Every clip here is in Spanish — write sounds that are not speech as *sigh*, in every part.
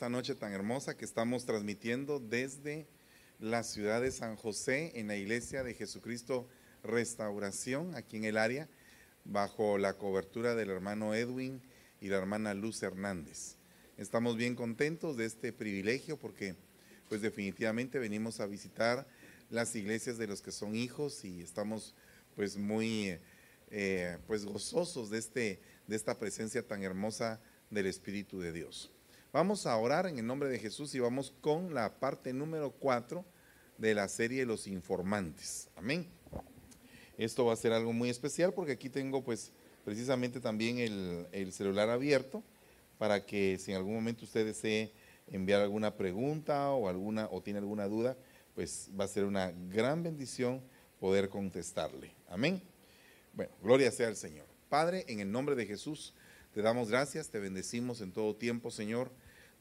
esta noche tan hermosa que estamos transmitiendo desde la ciudad de San José en la iglesia de Jesucristo Restauración, aquí en el área, bajo la cobertura del hermano Edwin y la hermana Luz Hernández. Estamos bien contentos de este privilegio porque pues definitivamente venimos a visitar las iglesias de los que son hijos y estamos pues muy eh, pues gozosos de, este, de esta presencia tan hermosa del Espíritu de Dios. Vamos a orar en el nombre de Jesús y vamos con la parte número 4 de la serie Los Informantes. Amén. Esto va a ser algo muy especial porque aquí tengo pues precisamente también el, celular abierto para que si en algún momento usted desee enviar alguna pregunta o alguna o tiene alguna duda, pues va a ser una gran bendición poder contestarle. Amén. Bueno, gloria sea al Señor. Padre, en el nombre de Jesús, te damos gracias, te bendecimos en todo tiempo, Señor.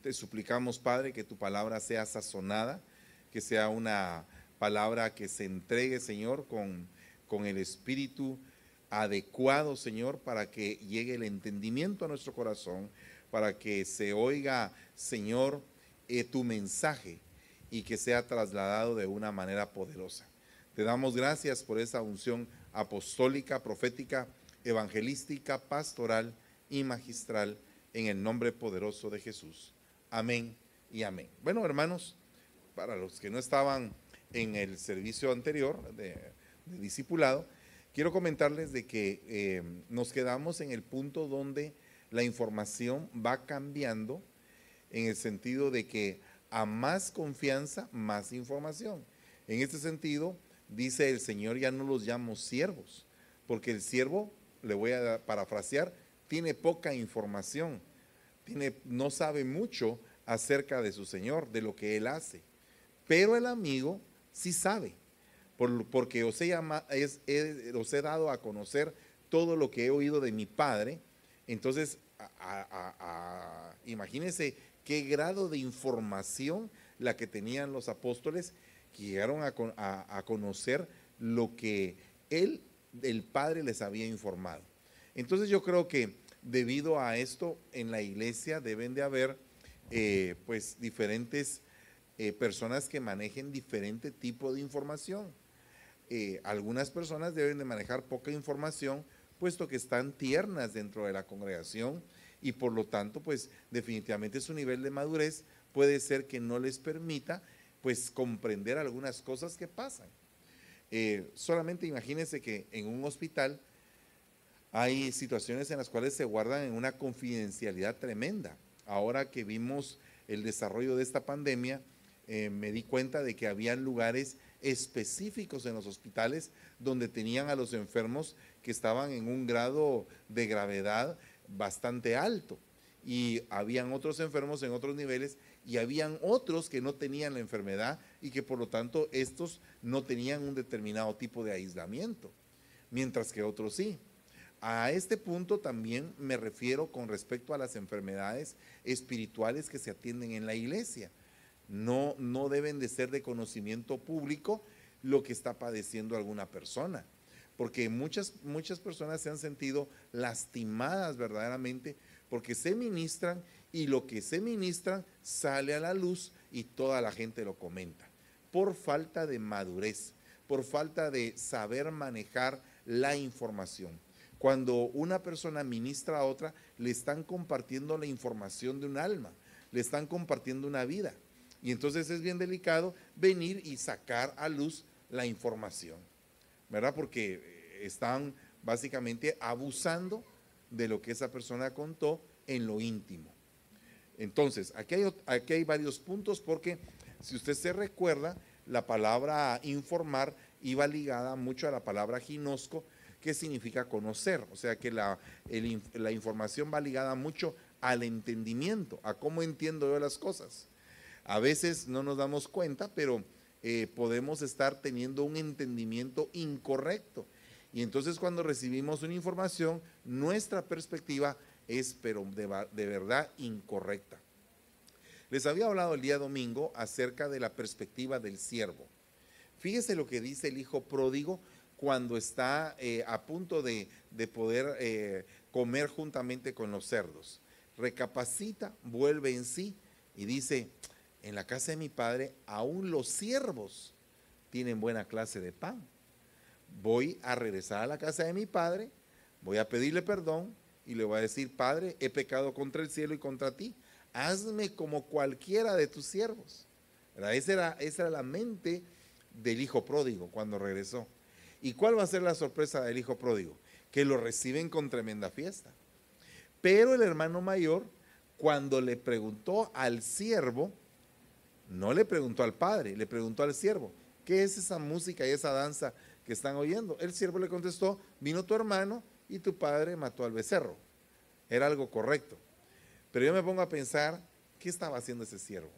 Te suplicamos, Padre, que tu palabra sea sazonada, que sea una palabra que se entregue, Señor, con, con el espíritu adecuado, Señor, para que llegue el entendimiento a nuestro corazón, para que se oiga, Señor, eh, tu mensaje y que sea trasladado de una manera poderosa. Te damos gracias por esa unción apostólica, profética, evangelística, pastoral y magistral en el nombre poderoso de Jesús. Amén y amén. Bueno, hermanos, para los que no estaban en el servicio anterior de, discipulado, quiero comentarles de que eh, nos quedamos en el punto donde la información va cambiando en el sentido de que a más confianza, más información. En este sentido, dice el Señor, ya no los llamo siervos, porque el siervo, le voy a parafrasear, tiene poca información, no sabe mucho acerca de su Señor, de lo que Él hace. Pero el amigo sí sabe, porque os he, os he dado a conocer todo lo que he oído de mi Padre. Entonces, imagínense qué grado de información la que tenían los apóstoles que llegaron a, conocer lo que Él, el Padre, les había informado. Entonces yo creo que debido a esto en la iglesia deben de haber eh, pues diferentes eh, personas que manejen diferente tipo de información. Eh, algunas personas deben de manejar poca información puesto que están tiernas dentro de la congregación y por lo tanto pues definitivamente su nivel de madurez puede ser que no les permita pues comprender algunas cosas que pasan. solamente imagínense que en un hospital hay situaciones en las cuales se guardan en una confidencialidad tremenda. Ahora que vimos el desarrollo de esta pandemia, eh, me di cuenta de que había lugares específicos en los hospitales donde tenían a los enfermos que estaban en un grado de gravedad bastante alto y habían otros enfermos en otros niveles y habían otros que no tenían la enfermedad y que por lo tanto estos no tenían un determinado tipo de aislamiento, mientras que otros sí. A este punto también me refiero con respecto a las enfermedades espirituales que se atienden en la iglesia. No, no deben de ser de conocimiento público lo que está padeciendo alguna persona, porque muchas, muchas personas se han sentido lastimadas verdaderamente porque se ministran y lo que se ministran sale a la luz y toda la gente lo comenta, por falta de madurez, por falta de saber manejar la información. Cuando una persona ministra a otra, le están compartiendo la información de un alma, le están compartiendo una vida. Y entonces es bien delicado venir y sacar a luz la información, ¿verdad? Porque eh, están básicamente abusando de lo que esa persona contó en lo íntimo. Entonces, aquí hay, aquí hay varios puntos porque si usted se recuerda, la palabra informar iba ligada mucho a la palabra ginosco, qué significa conocer. O sea que la, la información va ligada mucho al entendimiento, a cómo entiendo yo las cosas. A veces no nos damos cuenta, pero eh, podemos estar teniendo un entendimiento incorrecto. Y entonces cuando recibimos una información, nuestra perspectiva es, pero de, de verdad, incorrecta. Les había hablado el día domingo acerca de la perspectiva del siervo. Fíjese lo que dice el hijo pródigo cuando está eh, a punto de, poder eh, comer juntamente con los cerdos. Recapacita, vuelve en sí y dice, en la casa de mi padre aún los siervos tienen buena clase de pan. Voy a regresar a la casa de mi padre, voy a pedirle perdón y le voy a decir, Padre, he pecado contra el cielo y contra ti hazme como cualquiera de tus siervos. Esa era, esa era la mente del hijo pródigo cuando regresó. ¿Y cuál va a ser la sorpresa del hijo pródigo? Que lo reciben con tremenda fiesta. Pero el hermano mayor, cuando le preguntó al siervo, no le preguntó al padre, le preguntó al siervo, ¿qué es esa música y esa danza que están oyendo? El siervo le contestó, vino tu hermano y tu padre mató al becerro. Era algo correcto. Pero yo me pongo a pensar, ¿qué estaba haciendo ese siervo?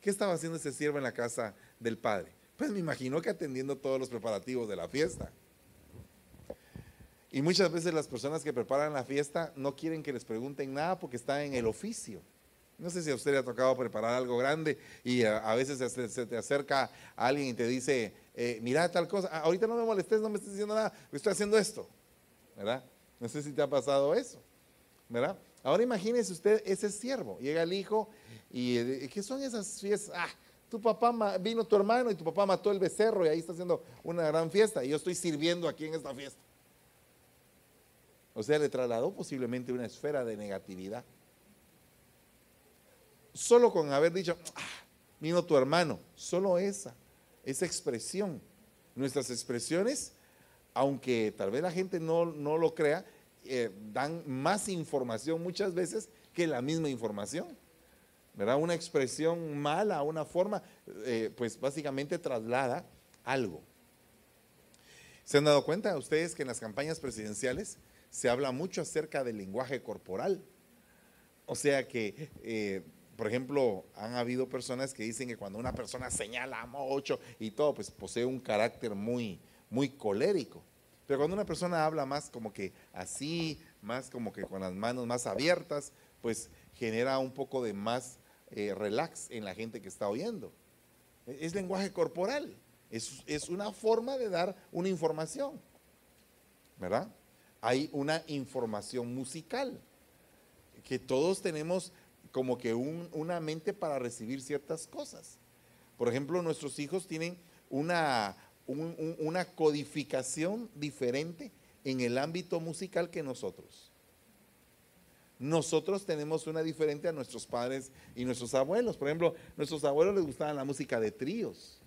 ¿Qué estaba haciendo ese siervo en la casa del padre? Pues me imagino que atendiendo todos los preparativos de la fiesta. Y muchas veces las personas que preparan la fiesta no quieren que les pregunten nada porque están en el oficio. No sé si a usted le ha tocado preparar algo grande y a, veces se, te acerca alguien y te dice, eh, mira tal cosa, ah, ahorita no me molestes, no me estés diciendo nada, estoy haciendo esto. ¿Verdad? No sé si te ha pasado eso. ¿Verdad? Ahora imagínese usted ese siervo. Llega el hijo y eh, ¿qué son esas fiestas? Ah, tu papá vino tu hermano y tu papá mató el becerro y ahí está haciendo una gran fiesta y yo estoy sirviendo aquí en esta fiesta. O sea, le trasladó posiblemente una esfera de negatividad. Solo con haber dicho, ah, vino tu hermano, solo esa, esa expresión. Nuestras expresiones, aunque tal vez la gente no, no lo crea, eh, dan más información muchas veces que la misma información. ¿Verdad? Una expresión mala, una forma, eh, pues básicamente traslada algo. ¿Se han dado cuenta ustedes que en las campañas presidenciales se habla mucho acerca del lenguaje corporal? O sea que, eh, por ejemplo, han habido personas que dicen que cuando una persona señala mucho y todo, pues posee un carácter muy, muy colérico. Pero cuando una persona habla más como que así, más como que con las manos más abiertas, pues genera un poco de más eh, relax en la gente que está oyendo. E, es lenguaje corporal, es, es una forma de dar una información, ¿verdad? Hay una información musical, que todos tenemos como que una mente para recibir ciertas cosas. Por ejemplo, nuestros hijos tienen una, una codificación diferente en el ámbito musical que nosotros. Nosotros tenemos una diferente a nuestros padres y nuestros abuelos. Por ejemplo, nuestros abuelos les gustaba la música de tríos.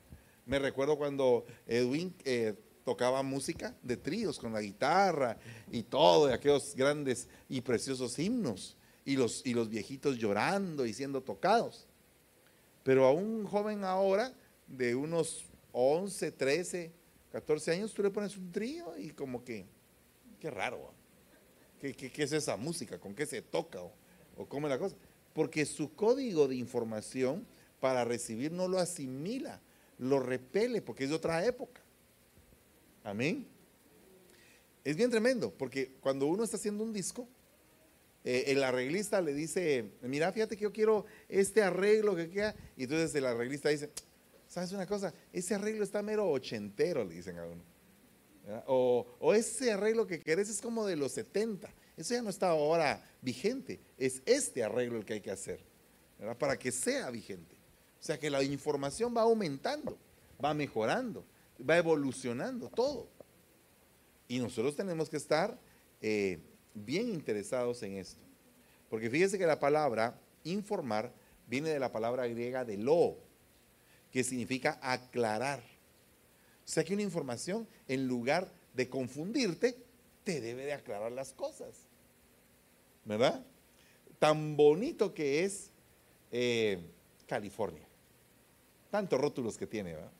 Me recuerdo cuando Edwin eh, tocaba música de tríos con la guitarra y todo, de aquellos grandes y preciosos himnos, y los, y los viejitos llorando y siendo tocados. Pero a un joven ahora de unos 11, 13, 14 años, tú le pones un trío y como que, qué raro. ¿Qué, es esa música? ¿Con qué se toca? ¿O, o cómo es la cosa? Porque su código de información para recibir no lo asimila, lo repele, porque es de otra época. Amén. Es bien tremendo, porque cuando uno está haciendo un disco, eh, el arreglista le dice, mira, fíjate que yo quiero este arreglo que queda, y entonces el arreglista dice, ¿Sabes una cosa? Ese arreglo está mero ochentero, le dicen a uno. O, ese arreglo que querés es como de los 70. Eso ya no está ahora vigente. Es este arreglo el que hay que hacer. Para que sea vigente. O sea que la información va aumentando, va mejorando, va evolucionando todo. Y nosotros tenemos que estar eh, bien interesados en esto. Porque fíjese que la palabra informar viene de la palabra griega de lo, que significa aclarar. Sea que una información, en lugar de confundirte, te debe de aclarar las cosas. ¿Verdad? Tan bonito que es eh, California. Tantos rótulos que tiene, ¿verdad?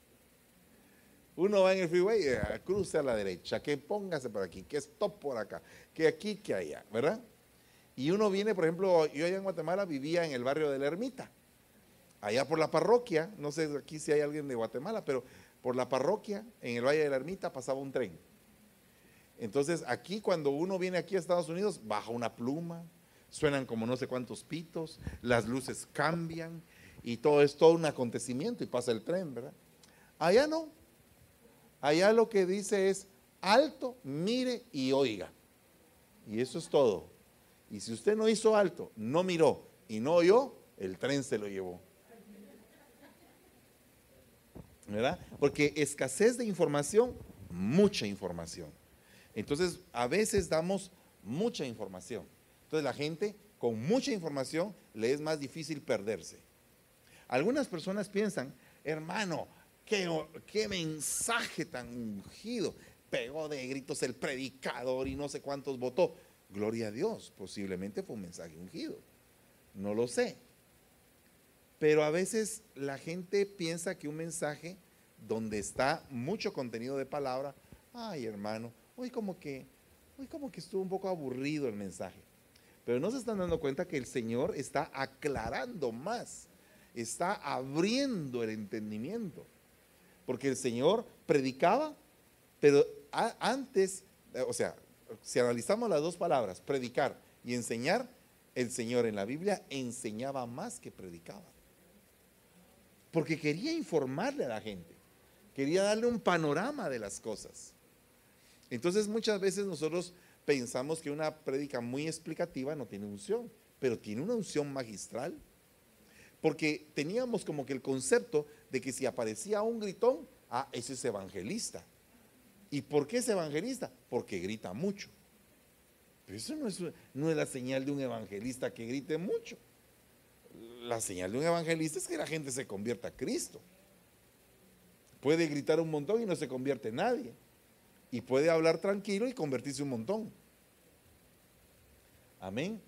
Uno va en el freeway, eh, cruce a la derecha, que póngase por aquí, que stop por acá, que aquí, que allá, ¿verdad? Y uno viene, por ejemplo, yo allá en Guatemala vivía en el barrio de la Ermita allá por la parroquia, no sé aquí si hay alguien de Guatemala, pero por la parroquia, en el Valle de la Ermita, pasaba un tren. Entonces, aquí cuando uno viene aquí a Estados Unidos, baja una pluma, suenan como no sé cuántos pitos, las luces cambian y todo es todo un acontecimiento y pasa el tren, ¿verdad? Allá no. Allá lo que dice es alto, mire y oiga. Y eso es todo. Y si usted no hizo alto, no miró y no oyó, el tren se lo llevó. Porque escasez de información, mucha información. Entonces, a veces damos mucha información. Entonces, la gente con mucha información le es más difícil perderse. Algunas personas piensan, hermano, qué mensaje tan ungido. Pegó de gritos el predicador y no sé cuántos votó. Gloria a Dios, posiblemente fue un mensaje ungido. No lo sé. Pero a veces la gente piensa que un mensaje donde está mucho contenido de palabra, ay hermano, hoy como que, hoy como que estuvo un poco aburrido el mensaje. Pero no se están dando cuenta que el Señor está aclarando más, está abriendo el entendimiento. Porque el Señor predicaba, pero antes, eh, o sea, si analizamos las dos palabras, predicar y enseñar, el Señor en la Biblia enseñaba más que predicaba. Porque quería informarle a la gente, quería darle un panorama de las cosas. Entonces muchas veces nosotros pensamos que una prédica muy explicativa no tiene unción, pero tiene una unción magistral. Porque teníamos como que el concepto de que si aparecía un gritón, ah, ese es evangelista. ¿Y por qué es evangelista? Porque grita mucho. Pero eso no es, no es la señal de un evangelista que grite mucho. La señal de un evangelista es que la gente se convierta a Cristo. Puede gritar un montón y no se convierte nadie y puede hablar tranquilo y convertirse un montón. Amén.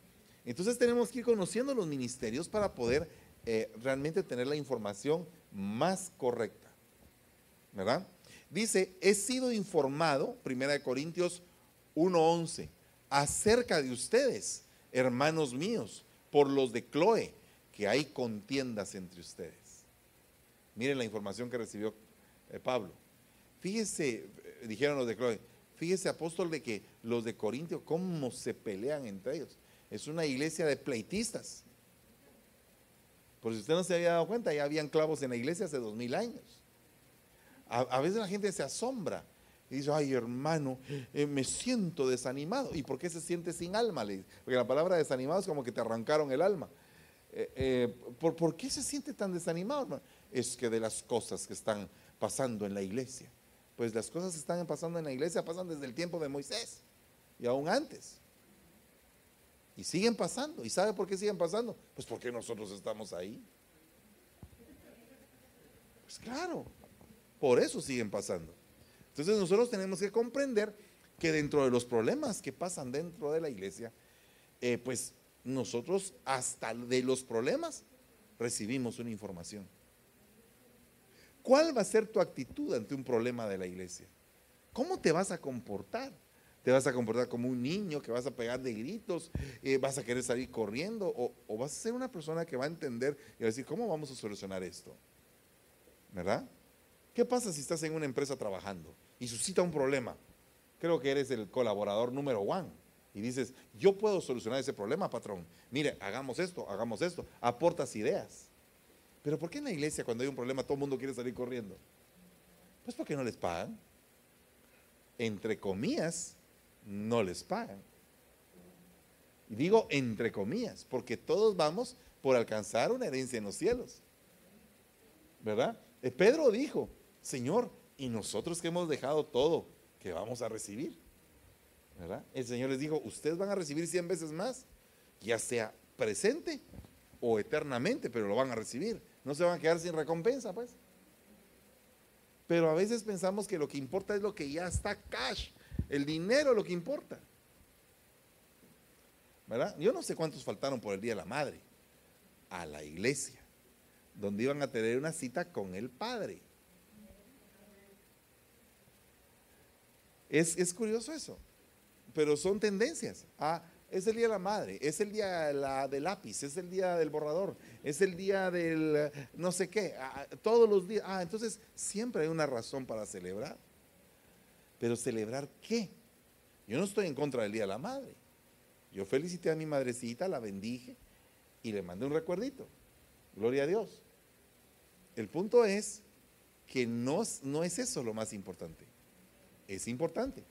Entonces tenemos que ir conociendo los ministerios para poder eh, realmente tener la información más correcta. ¿Verdad? Dice, he sido informado, Primera de Corintios 1.11, acerca de ustedes, hermanos míos, por los de Chloe, que hay contiendas entre ustedes. Miren la información que recibió eh, Pablo. Fíjese, dijeron los de Chloe, fíjese apóstol de que los de Corintio, cómo se pelean entre ellos. Es una iglesia de pleitistas. Por si usted no se había dado cuenta, ya habían clavos en la iglesia hace dos mil años. A, veces la gente se asombra y dice, ay hermano, eh, me siento desanimado. ¿Y por qué se siente sin alma? Porque la palabra desanimado es como que te arrancaron el alma. Eh, eh, ¿por, ¿por, qué se siente tan desanimado? Hermano? Es que de las cosas que están pasando en la iglesia pues las cosas que están pasando en la iglesia pasan desde el tiempo de Moisés y aún antes. Y siguen pasando. ¿Y sabe por qué siguen pasando? Pues porque nosotros estamos ahí. Pues claro, por eso siguen pasando. Entonces nosotros tenemos que comprender que dentro de los problemas que pasan dentro de la iglesia, eh, pues nosotros hasta de los problemas recibimos una información. ¿Cuál va a ser tu actitud ante un problema de la iglesia? ¿Cómo te vas a comportar? ¿Te vas a comportar como un niño que vas a pegar de gritos? Eh, ¿Vas a querer salir corriendo? O, vas a ser una persona que va a entender y va a decir, ¿cómo vamos a solucionar esto? ¿Verdad? ¿Qué pasa si estás en una empresa trabajando y suscita un problema? Creo que eres el colaborador número uno. Y dices, yo puedo solucionar ese problema, patrón. Mire, hagamos esto, hagamos esto. Aportas ideas. Pero ¿por qué en la iglesia cuando hay un problema todo el mundo quiere salir corriendo? Pues porque no les pagan. Entre comillas, no les pagan. Y digo entre comillas, porque todos vamos por alcanzar una herencia en los cielos. ¿Verdad? Eh, Pedro dijo, Señor, ¿y nosotros que hemos dejado todo, que vamos a recibir? El Señor les dijo, ustedes van a recibir cien veces más, ya sea presente o eternamente, pero lo van a recibir no se van a quedar sin recompensa, pues. Pero a veces pensamos que lo que importa es lo que ya está cash, el dinero lo que importa. ¿Verdad? Yo no sé cuántos faltaron por el Día de la Madre a la iglesia, donde iban a tener una cita con el Padre. Es, es curioso eso, pero son tendencias. Ah, es el día de la madre, es el día la, del lápiz, es el día del borrador, es el día del no sé qué, todos los días. Ah, entonces siempre hay una razón para celebrar. Pero celebrar qué? Yo no estoy en contra del día de la madre. Yo felicité a mi madrecita, la bendije y le mandé un recuerdito. Gloria a Dios. El punto es que no es eso lo más importante. Es importante,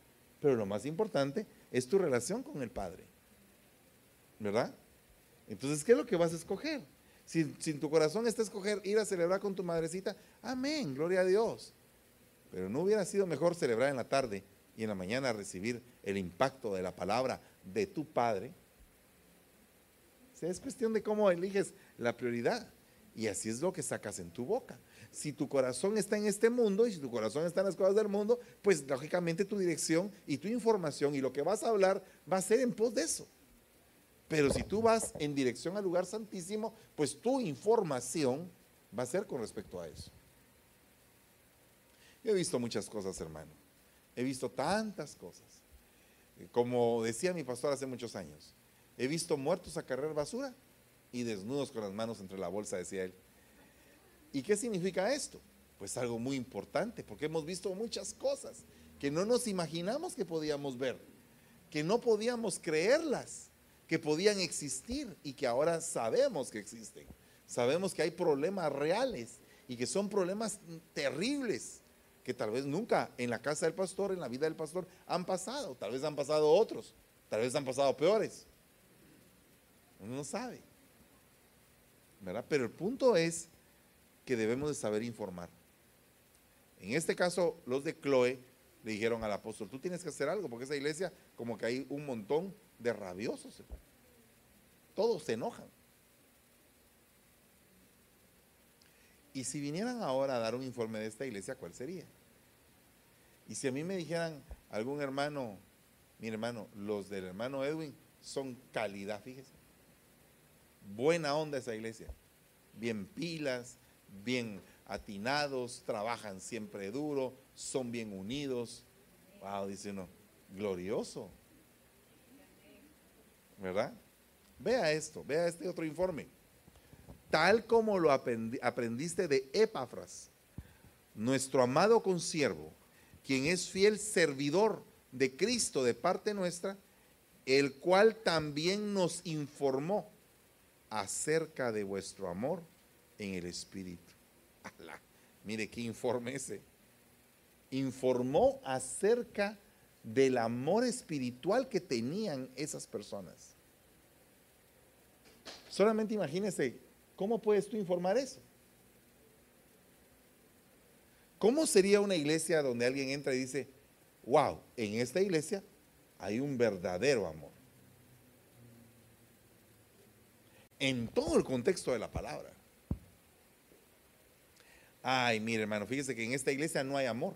pero lo más importante es tu relación con el Padre. ¿verdad? Entonces, ¿qué es lo que vas a escoger? Si, en tu corazón está escoger ir a celebrar con tu madrecita, amén, gloria a Dios. Pero no hubiera sido mejor celebrar en la tarde y en la mañana recibir el impacto de la palabra de tu padre. O es cuestión de cómo eliges la prioridad. Y así es lo que sacas en tu boca. Si tu corazón está en este mundo y si tu corazón está en las cosas del mundo, pues lógicamente tu dirección y tu información y lo que vas a hablar va a ser en pos de eso. Pero si tú vas en dirección al lugar santísimo, pues tu información va a ser con respecto a eso. Yo he visto muchas cosas, hermano. He visto tantas cosas. Como decía mi pastor hace muchos años, he visto muertos a cargar basura y desnudos con las manos entre la bolsa, decía él. ¿Y qué significa esto? Pues algo muy importante, porque hemos visto muchas cosas que no nos imaginamos que podíamos ver, que no podíamos creerlas que podían existir y que ahora sabemos que existen. Sabemos que hay problemas reales y que son problemas terribles que tal vez nunca en la casa del pastor, en la vida del pastor, han pasado. Tal vez han pasado otros, tal vez han pasado peores. Uno no sabe. ¿Verdad? Pero el punto es que debemos de saber informar. En este caso, los de Chloe le dijeron al apóstol, tú tienes que hacer algo, porque esa iglesia como que hay un montón de rabiosos. Todos se enojan. Y si vinieran ahora a dar un informe de esta iglesia, ¿cuál sería? Y si a mí me dijeran algún hermano, mi hermano, los del hermano Edwin son calidad, fíjese. Buena onda esa iglesia. Bien pilas, bien atinados, trabajan siempre duro, son bien unidos. Wow, dice uno, glorioso. ¿verdad? Vea esto, vea este otro informe. Tal como lo aprendiste de Epafras, nuestro amado consiervo, quien es fiel servidor de Cristo de parte nuestra, el cual también nos informó acerca de vuestro amor en el Espíritu. *laughs* mire qué informe ese. Informó acerca del amor espiritual que tenían esas personas. Solamente imagínese, ¿cómo puedes tú informar eso? ¿Cómo sería una iglesia donde alguien entra y dice, wow, en esta iglesia hay un verdadero amor? En todo el contexto de la palabra. Ay, mire hermano, fíjese que en esta iglesia no hay amor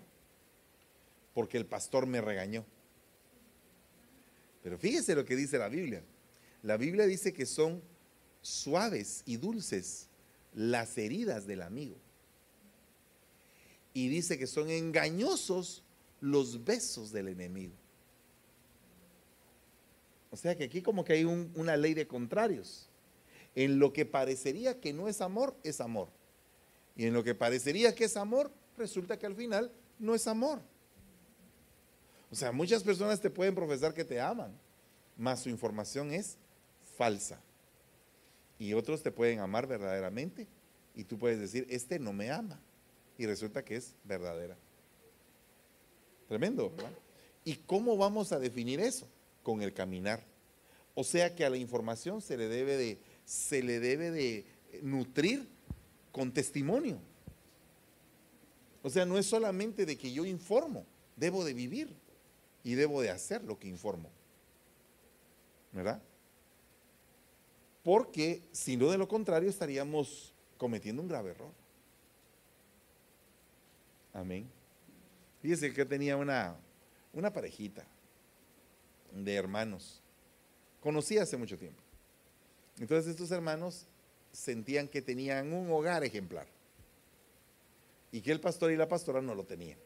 porque el pastor me regañó. Pero fíjese lo que dice la Biblia. La Biblia dice que son suaves y dulces las heridas del amigo. Y dice que son engañosos los besos del enemigo. O sea que aquí como que hay una ley de contrarios. En lo que parecería que no es amor, es amor. Y en lo que parecería que es amor, resulta que al final no es amor. O sea, muchas personas te pueden profesar que te aman, mas su información es falsa. Y otros te pueden amar verdaderamente y tú puedes decir, este no me ama. Y resulta que es verdadera. Tremendo. ¿Y cómo vamos a definir eso? Con el caminar. O sea que a la información se le debe de, se le debe de nutrir con testimonio. O sea, no es solamente de que yo informo, debo de vivir y debo de hacer lo que informo. ¿Verdad? Porque si no de lo contrario estaríamos cometiendo un grave error. Amén. Fíjese que tenía una, una parejita de hermanos. Conocí hace mucho tiempo. Entonces estos hermanos sentían que tenían un hogar ejemplar y que el pastor y la pastora no lo tenían.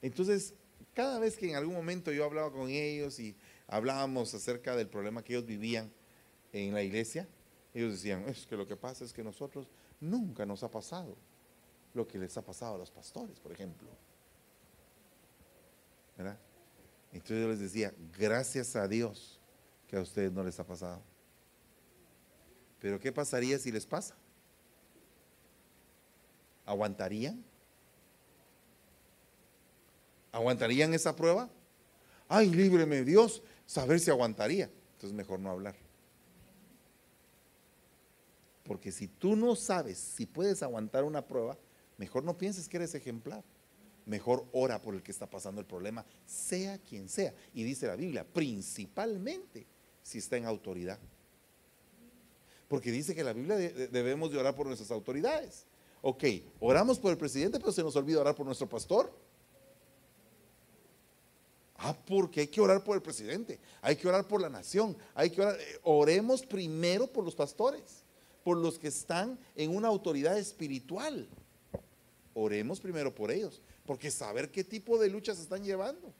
Entonces, cada vez que en algún momento yo hablaba con ellos y hablábamos acerca del problema que ellos vivían en la iglesia, ellos decían, es que lo que pasa es que nosotros nunca nos ha pasado lo que les ha pasado a los pastores, por ejemplo. Entonces yo les decía, gracias a Dios que a ustedes no les ha pasado. Pero ¿qué pasaría si les pasa? ¿Aguantarían? ¿Aguantarían esa prueba? Ay, líbreme Dios, saber si aguantaría. Entonces mejor no hablar. Porque si tú no sabes si puedes aguantar una prueba, mejor no pienses que eres ejemplar. Mejor ora por el que está pasando el problema, sea quien sea. Y dice la Biblia, principalmente si está en autoridad. Porque dice que la Biblia debemos de orar por nuestras autoridades. Ok, oramos por el presidente, pero se nos olvida orar por nuestro pastor. Ah, porque hay que orar por el presidente, hay que orar por la nación, hay que orar. Eh, oremos primero por los pastores, por los que están en una autoridad espiritual. Oremos primero por ellos, porque saber qué tipo de luchas están llevando.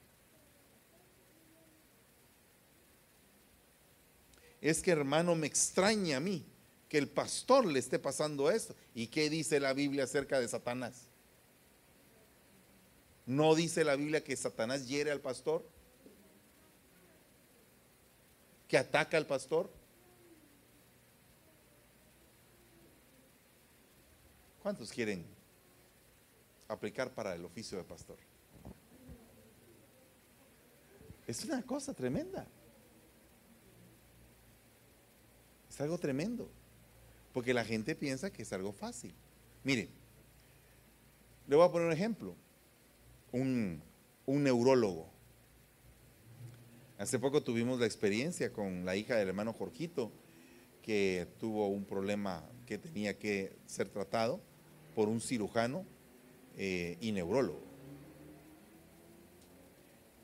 Es que hermano, me extraña a mí que el pastor le esté pasando esto. ¿Y qué dice la Biblia acerca de Satanás? ¿No dice la Biblia que Satanás hiere al pastor? ¿Que ataca al pastor? ¿Cuántos quieren aplicar para el oficio de pastor? Es una cosa tremenda. Algo tremendo. Porque la gente piensa que es algo fácil. Mire, le voy a poner un ejemplo un, neurólogo. Hace poco tuvimos la experiencia con la hija del hermano Jorgito, que tuvo un problema que tenía que ser tratado por un cirujano eh, y neurólogo.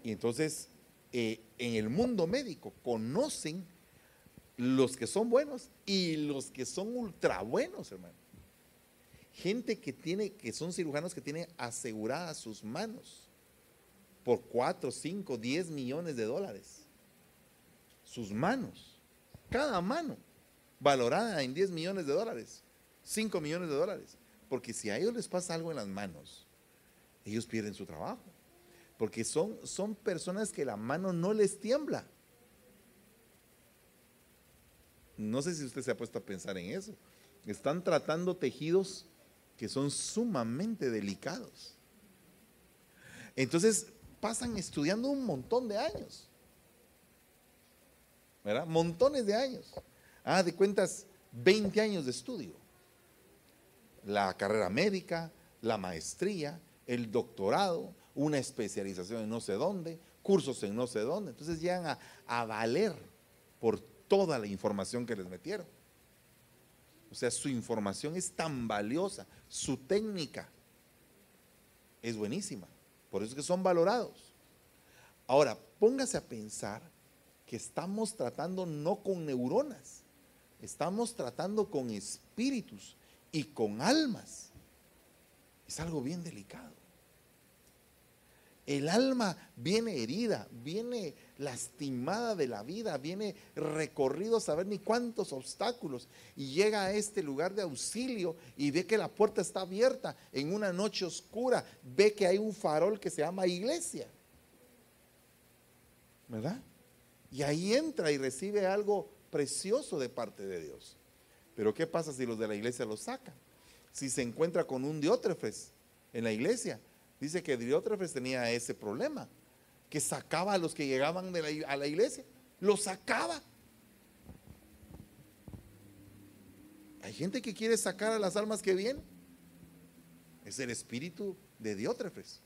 Y entonces, eh, en el mundo médico conocen los que son buenos y los que son ultra buenos, hermano gente que tiene, que son cirujanos que tienen aseguradas sus manos por 4, 5, 10 millones de dólares. Sus manos, cada mano, valorada en 10 millones de dólares, 5 millones de dólares. Porque si a ellos les pasa algo en las manos, ellos pierden su trabajo. Porque son, son personas que la mano no les tiembla. No sé si usted se ha puesto a pensar en eso. Están tratando tejidos que son sumamente delicados. Entonces pasan estudiando un montón de años. ¿Verdad? Montones de años. Ah, de cuentas, 20 años de estudio. La carrera médica, la maestría, el doctorado, una especialización en no sé dónde, cursos en no sé dónde. Entonces llegan a, a valer por toda la información que les metieron. O sea, su información es tan valiosa, su técnica es buenísima. Por eso es que son valorados. Ahora, póngase a pensar que estamos tratando no con neuronas, estamos tratando con espíritus y con almas. Es algo bien delicado. El alma viene herida, viene lastimada de la vida, viene recorrido saber ni cuántos obstáculos y llega a este lugar de auxilio y ve que la puerta está abierta en una noche oscura, ve que hay un farol que se llama iglesia. ¿Verdad? Y ahí entra y recibe algo precioso de parte de Dios. Pero ¿qué pasa si los de la iglesia lo sacan? Si se encuentra con un diótrefes en la iglesia, Dice que Diótrefes tenía ese problema, que sacaba a los que llegaban a la iglesia, los sacaba. Hay gente que quiere sacar a las almas que vienen. Es el espíritu de Diótrefes.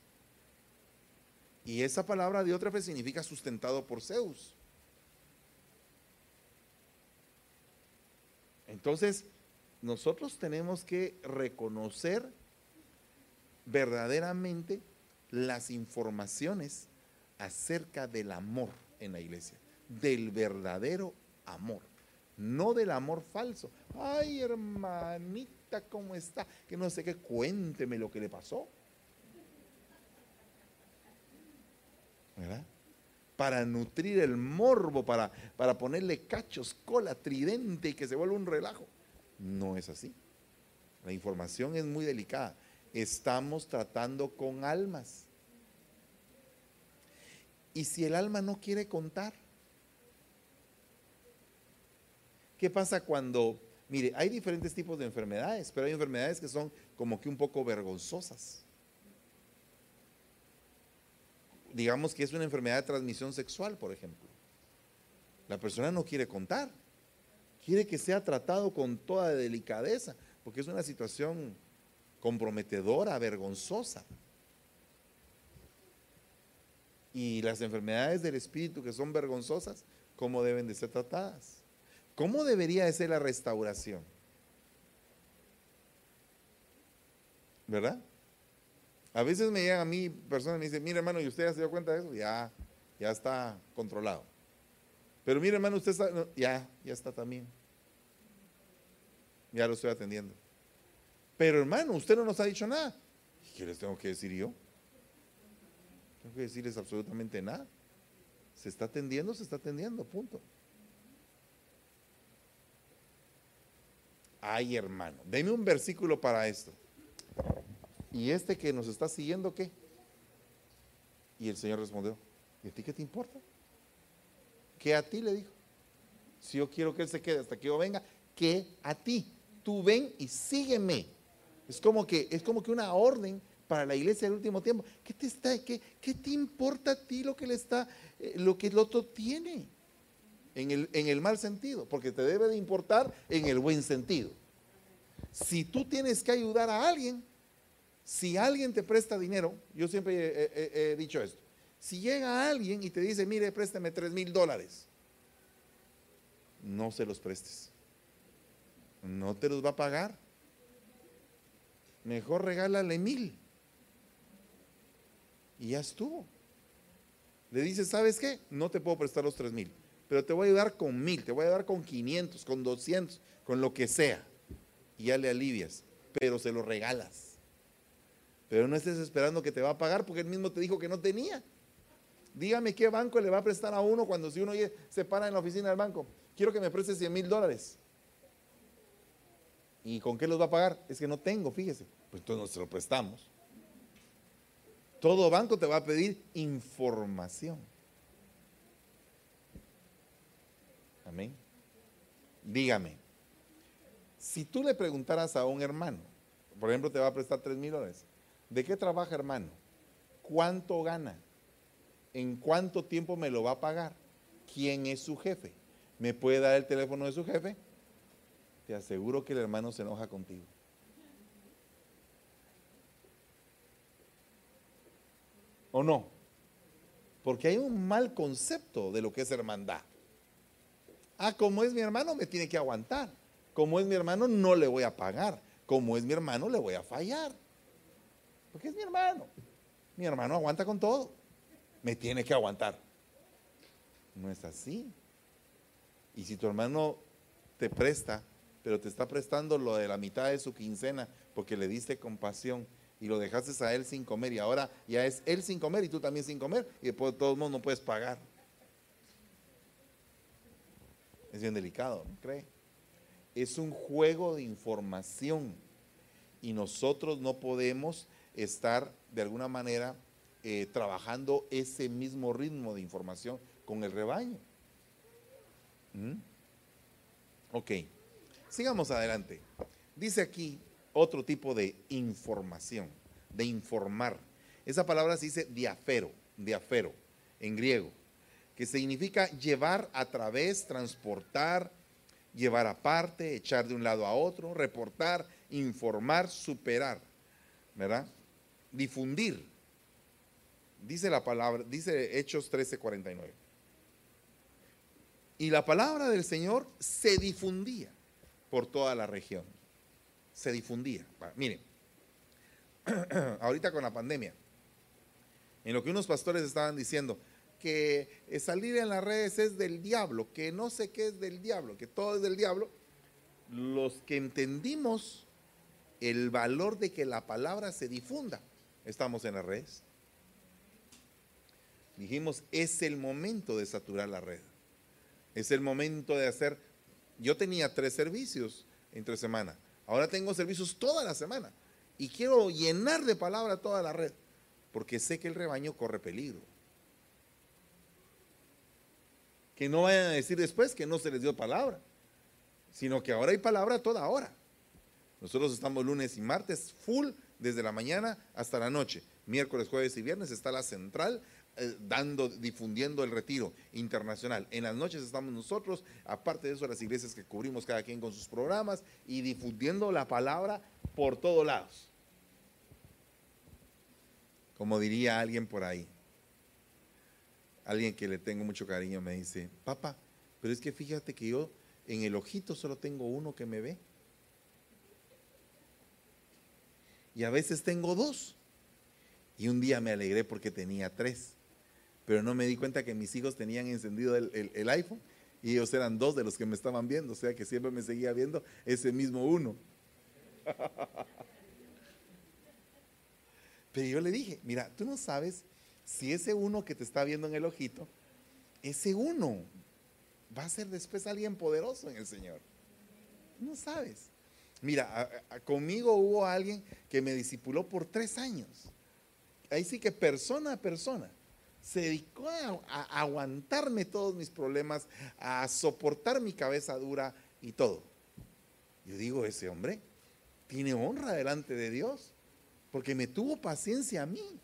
Y esa palabra Diótrefes significa sustentado por Zeus. Entonces, nosotros tenemos que reconocer verdaderamente las informaciones acerca del amor en la iglesia, del verdadero amor, no del amor falso. Ay, hermanita, ¿cómo está? Que no sé qué, cuénteme lo que le pasó. ¿Verdad? para nutrir el morbo, para, para ponerle cachos, cola, tridente y que se vuelva un relajo. No es así. La información es muy delicada. Estamos tratando con almas. Y si el alma no quiere contar, ¿qué pasa cuando, mire, hay diferentes tipos de enfermedades, pero hay enfermedades que son como que un poco vergonzosas? Digamos que es una enfermedad de transmisión sexual, por ejemplo. La persona no quiere contar, quiere que sea tratado con toda delicadeza, porque es una situación comprometedora, vergonzosa. Y las enfermedades del espíritu que son vergonzosas, ¿cómo deben de ser tratadas? ¿Cómo debería de ser la restauración? ¿Verdad? A veces me llegan a mí personas y me dicen, mire hermano, ¿y usted ya se dio cuenta de eso? Ya, ya está controlado. Pero mire hermano, usted está, ya, ya está también. Ya lo estoy atendiendo. Pero hermano, usted no nos ha dicho nada. ¿Qué les tengo que decir yo? Tengo que decirles absolutamente nada. Se está atendiendo, se está atendiendo, punto. Ay, hermano, deme un versículo para esto. ¿Y este que nos está siguiendo qué? Y el Señor respondió, ¿y a ti qué te importa? ¿Qué a ti le dijo? Si yo quiero que Él se quede hasta que yo venga, ¿qué a ti? Tú ven y sígueme. Es como que, es como que una orden para la iglesia del último tiempo. ¿Qué te está, qué, qué te importa a ti lo que le está, eh, lo que el otro tiene? En el, mal sentido, porque te debe de importar en el buen sentido. Si tú tienes que ayudar a alguien, si alguien te presta dinero, yo siempre he, dicho esto, si llega alguien y te dice, mire, préstame tres mil dólares, no se los prestes. No te los va a pagar. Mejor regálale mil. Y ya estuvo. Le dice, ¿sabes qué? No te puedo prestar los tres mil, pero te voy a ayudar con mil, te voy a ayudar con 500, con 200, con lo que sea. Y ya le alivias, pero se lo regalas. Pero no estés esperando que te va a pagar porque él mismo te dijo que no tenía. Dígame qué banco le va a prestar a uno cuando si uno se para en la oficina del banco. Quiero que me preste 100 mil dólares. ¿Y con qué los va a pagar? Es que no tengo, fíjese. Pues entonces no se lo prestamos. Todo banco te va a pedir información. Amén. Dígame, si tú le preguntaras a un hermano, por ejemplo, te va a prestar 3 mil dólares, ¿De qué trabaja, hermano? ¿Cuánto gana? ¿En cuánto tiempo me lo va a pagar? ¿Quién es su jefe? ¿Me puede dar el teléfono de su jefe? Te aseguro que el hermano se enoja contigo. ¿O no? Porque hay un mal concepto de lo que es hermandad. Ah, como es mi hermano, me tiene que aguantar. Como es mi hermano, no le voy a pagar. Como es mi hermano, le voy a fallar. Porque es mi hermano. Mi hermano aguanta con todo. Me tiene que aguantar. No es así. Y si tu hermano te presta, pero te está prestando lo de la mitad de su quincena porque le diste compasión y lo dejaste a él sin comer y ahora ya es él sin comer y tú también sin comer y después de todos modos no puedes pagar. Es bien delicado, ¿no cree? Es un juego de información y nosotros no podemos estar de alguna manera eh, trabajando ese mismo ritmo de información con el rebaño. ¿Mm? Ok, sigamos adelante. Dice aquí otro tipo de información, de informar. Esa palabra se dice diafero, diafero, en griego, que significa llevar a través, transportar, llevar aparte, echar de un lado a otro, reportar, informar, superar, ¿verdad? difundir. Dice la palabra, dice Hechos 13:49. Y la palabra del Señor se difundía por toda la región. Se difundía. Miren, *clears throat* ahorita con la pandemia, en lo que unos pastores estaban diciendo, que salir en las redes es del diablo, que no sé qué es del diablo, que todo es del diablo, los que entendimos el valor de que la palabra se difunda, estamos en las redes. dijimos, es el momento de saturar la red. Es el momento de hacer, yo tenía tres servicios entre semana, ahora tengo servicios toda la semana y quiero llenar de palabra toda la red, porque sé que el rebaño corre peligro. Que no vayan a decir después que no se les dio palabra, sino que ahora hay palabra toda hora. Nosotros estamos lunes y martes full desde la mañana hasta la noche. Miércoles, jueves y viernes está la central eh, dando, difundiendo el retiro internacional. En las noches estamos nosotros, aparte de eso, las iglesias que cubrimos cada quien con sus programas y difundiendo la palabra por todos lados. Como diría alguien por ahí, alguien que le tengo mucho cariño me dice, papá, pero es que fíjate que yo en el ojito solo tengo uno que me ve. Y a veces tengo dos. Y un día me alegré porque tenía tres pero no me di cuenta que mis hijos tenían encendido el, iPhone y ellos eran dos de los que me estaban viendo, o sea que siempre me seguía viendo ese mismo uno. *laughs* Pero yo le dije, mira, tú no sabes si ese uno que te está viendo en el ojito, ese uno va a ser después alguien poderoso en el Señor. No sabes. Mira, conmigo hubo alguien que me discipuló por tres años. Ahí sí que persona a persona se dedicó a, aguantarme todos mis problemas, a soportar mi cabeza dura y todo. Yo digo, ese hombre tiene honra delante de Dios, porque me tuvo paciencia a mí.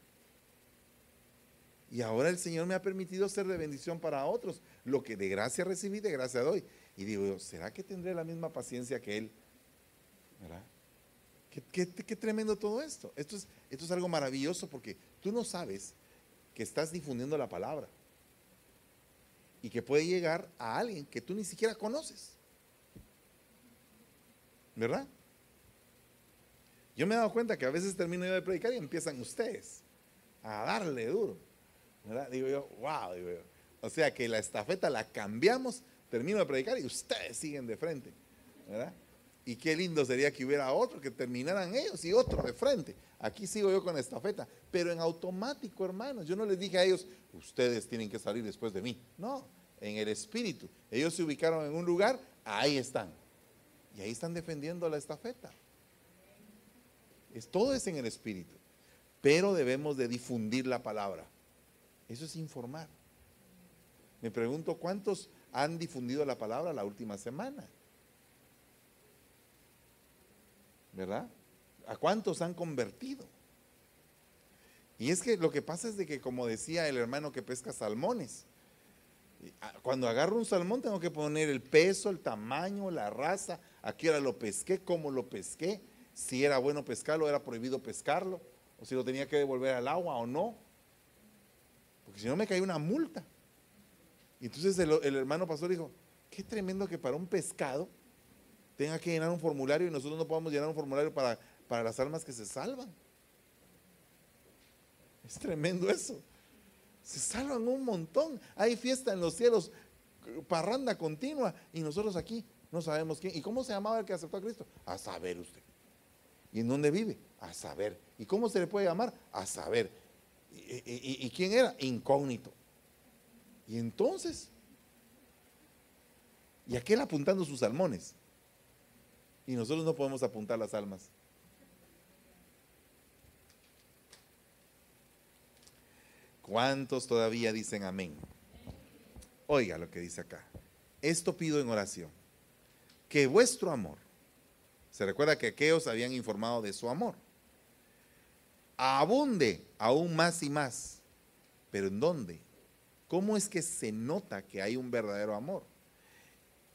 Y ahora el Señor me ha permitido ser de bendición para otros. Lo que de gracia recibí, de gracia doy. Y digo, ¿será que tendré la misma paciencia que Él? ¿Verdad? Qué, tremendo todo esto. Esto es, esto es algo maravilloso porque tú no sabes que estás difundiendo la palabra y que puede llegar a alguien que tú ni siquiera conoces. ¿Verdad? Yo me he dado cuenta que a veces termino yo de predicar y empiezan ustedes a darle duro. ¿Verdad? Digo yo, wow, digo yo. O sea que la estafeta la cambiamos, termino de predicar y ustedes siguen de frente. ¿Verdad? Y qué lindo sería que hubiera otro, que terminaran ellos y otro de frente. Aquí sigo yo con la estafeta, pero en automático, hermanos. Yo no les dije a ellos, ustedes tienen que salir después de mí. No, en el espíritu. Ellos se ubicaron en un lugar, ahí están. Y ahí están defendiendo la estafeta. Es, todo es en el espíritu. Pero debemos de difundir la palabra. Eso es informar. Me pregunto cuántos han difundido la palabra la última semana. ¿Verdad? ¿A cuántos han convertido? Y es que lo que pasa es de que, como decía el hermano que pesca salmones, cuando agarro un salmón tengo que poner el peso, el tamaño, la raza, a qué hora lo pesqué, cómo lo pesqué, si era bueno pescarlo, era prohibido pescarlo, o si lo tenía que devolver al agua o no, porque si no me cae una multa. Y entonces el, el hermano pastor dijo, qué tremendo que para un pescado tenga que llenar un formulario y nosotros no podemos llenar un formulario para, para las almas que se salvan. Es tremendo eso. Se salvan un montón. Hay fiesta en los cielos, parranda continua, y nosotros aquí no sabemos quién. ¿Y cómo se llamaba el que aceptó a Cristo? A saber usted. ¿Y en dónde vive? A saber. ¿Y cómo se le puede llamar? A saber. ¿Y, y quién era? Incógnito. Y entonces, y aquel apuntando sus salmones. Y nosotros no podemos apuntar las almas. ¿Cuántos todavía dicen amén? Oiga lo que dice acá. Esto pido en oración. Que vuestro amor, se recuerda que aquellos habían informado de su amor, abunde aún más y más. ¿Pero en dónde? ¿Cómo es que se nota que hay un verdadero amor?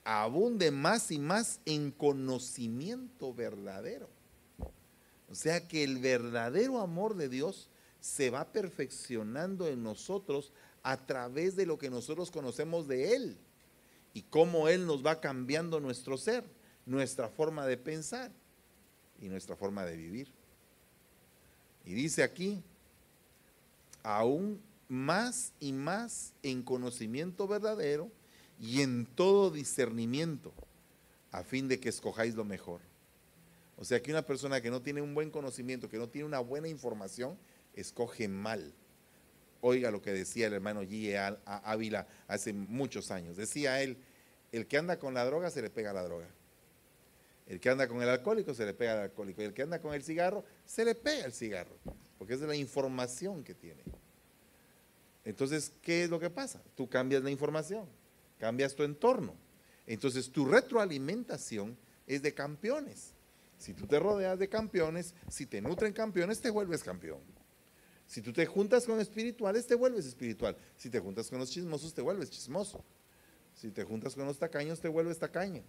Abunde más y más en conocimiento verdadero. O sea que el verdadero amor de Dios se va perfeccionando en nosotros a través de lo que nosotros conocemos de Él y cómo Él nos va cambiando nuestro ser, nuestra forma de pensar y nuestra forma de vivir. Y dice aquí, aún más y más en conocimiento verdadero, y en todo discernimiento, a fin de que escojáis lo mejor. O sea que una persona que no tiene un buen conocimiento, que no tiene una buena información, escoge mal. oiga lo que decía el hermano G. Ávila hace muchos años. Decía él, el que anda con la droga se le pega la droga. El que anda con el alcohólico se le pega al alcohólico. Y el que anda con el cigarro se le pega el cigarro. Porque es de la información que tiene. Entonces, ¿qué es lo que pasa? Tú cambias la información, cambias tu entorno. Entonces, tu retroalimentación es de campeones. Si tú te rodeas de campeones, si te nutren campeones, te vuelves campeón. Si tú te juntas con espirituales, te vuelves espiritual. Si te juntas con los chismosos, te vuelves chismoso. Si te juntas con los tacaños, te vuelves tacaño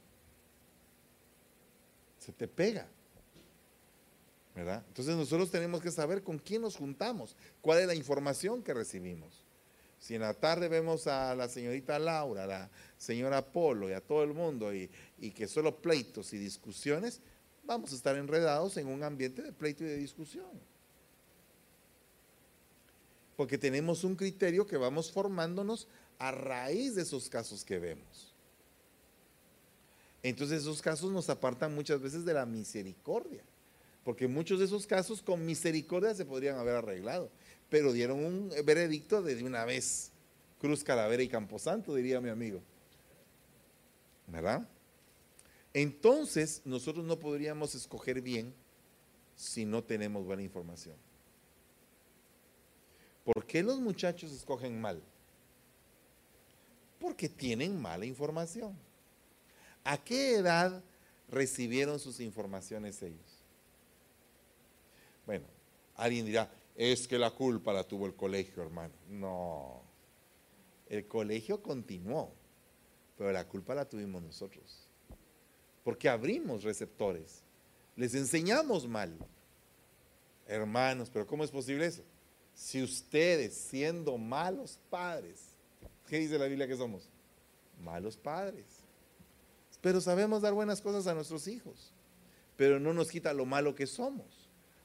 se te pega. ¿Verdad? Entonces nosotros tenemos que saber con quién nos juntamos, cuál es la información que recibimos. Si en la tarde vemos a la señorita Laura, a la señora Polo y a todo el mundo y, y que solo pleitos y discusiones, vamos a estar enredados en un ambiente de pleito y de discusión. Porque tenemos un criterio que vamos formándonos a raíz de esos casos que vemos. Entonces esos casos nos apartan muchas veces de la misericordia, porque muchos de esos casos con misericordia se podrían haber arreglado, pero dieron un veredicto de una vez, Cruz Calavera y Camposanto, diría mi amigo. ¿Verdad? Entonces nosotros no podríamos escoger bien si no tenemos buena información. ¿Por qué los muchachos escogen mal? Porque tienen mala información. ¿A qué edad recibieron sus informaciones ellos? Bueno, alguien dirá, es que la culpa la tuvo el colegio, hermano. No, el colegio continuó, pero la culpa la tuvimos nosotros. Porque abrimos receptores, les enseñamos mal. Hermanos, pero ¿cómo es posible eso? Si ustedes, siendo malos padres, ¿qué dice la Biblia que somos? Malos padres pero sabemos dar buenas cosas a nuestros hijos, pero no nos quita lo malo que somos.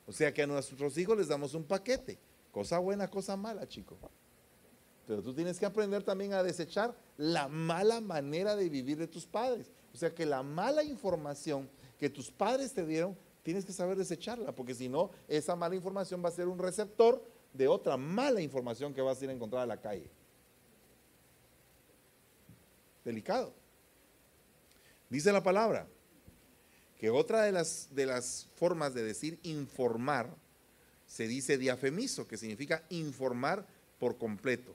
O sea que a nuestros hijos les damos un paquete, cosa buena, cosa mala, chico. Pero tú tienes que aprender también a desechar la mala manera de vivir de tus padres. O sea que la mala información que tus padres te dieron, tienes que saber desecharla, porque si no, esa mala información va a ser un receptor de otra mala información que vas a ir a encontrar a la calle. Delicado. Dice la palabra que otra de las, de las formas de decir informar se dice diafemiso, que significa informar por completo.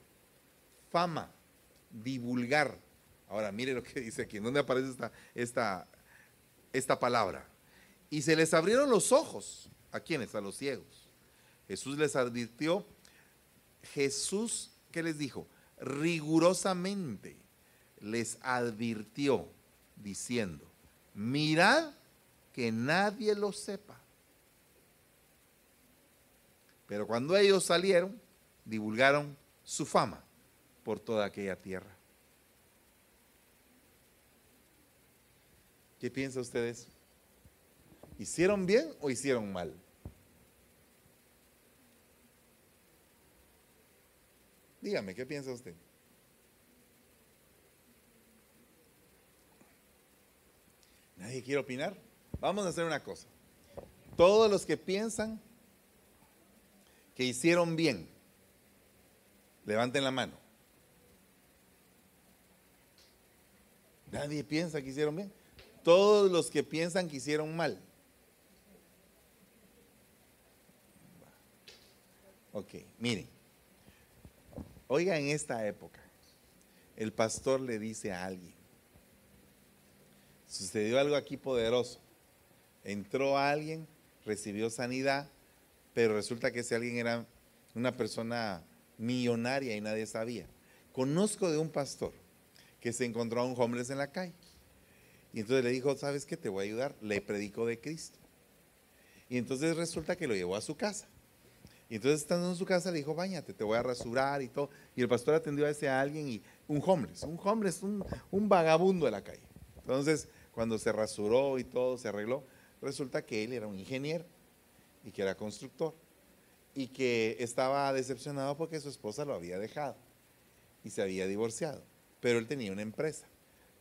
Fama, divulgar. Ahora, mire lo que dice aquí, ¿en dónde aparece esta, esta, esta palabra? Y se les abrieron los ojos. ¿A quiénes? A los ciegos. Jesús les advirtió. Jesús, ¿qué les dijo? Rigurosamente les advirtió diciendo, mirad que nadie lo sepa. Pero cuando ellos salieron, divulgaron su fama por toda aquella tierra. ¿Qué piensa ustedes? ¿Hicieron bien o hicieron mal? Dígame, ¿qué piensa usted? ¿Nadie quiere opinar? Vamos a hacer una cosa. Todos los que piensan que hicieron bien, levanten la mano. Nadie piensa que hicieron bien. Todos los que piensan que hicieron mal. Ok, miren. Oiga, en esta época, el pastor le dice a alguien, Sucedió algo aquí poderoso. Entró alguien, recibió sanidad, pero resulta que ese alguien era una persona millonaria y nadie sabía. Conozco de un pastor que se encontró a un homeless en la calle. Y entonces le dijo, ¿sabes qué? Te voy a ayudar. Le predicó de Cristo. Y entonces resulta que lo llevó a su casa. Y entonces estando en su casa le dijo, bañate, te voy a rasurar y todo. Y el pastor atendió a ese alguien y un homeless, un homeless, un, un vagabundo de la calle. Entonces cuando se rasuró y todo, se arregló, resulta que él era un ingeniero y que era constructor y que estaba decepcionado porque su esposa lo había dejado y se había divorciado, pero él tenía una empresa,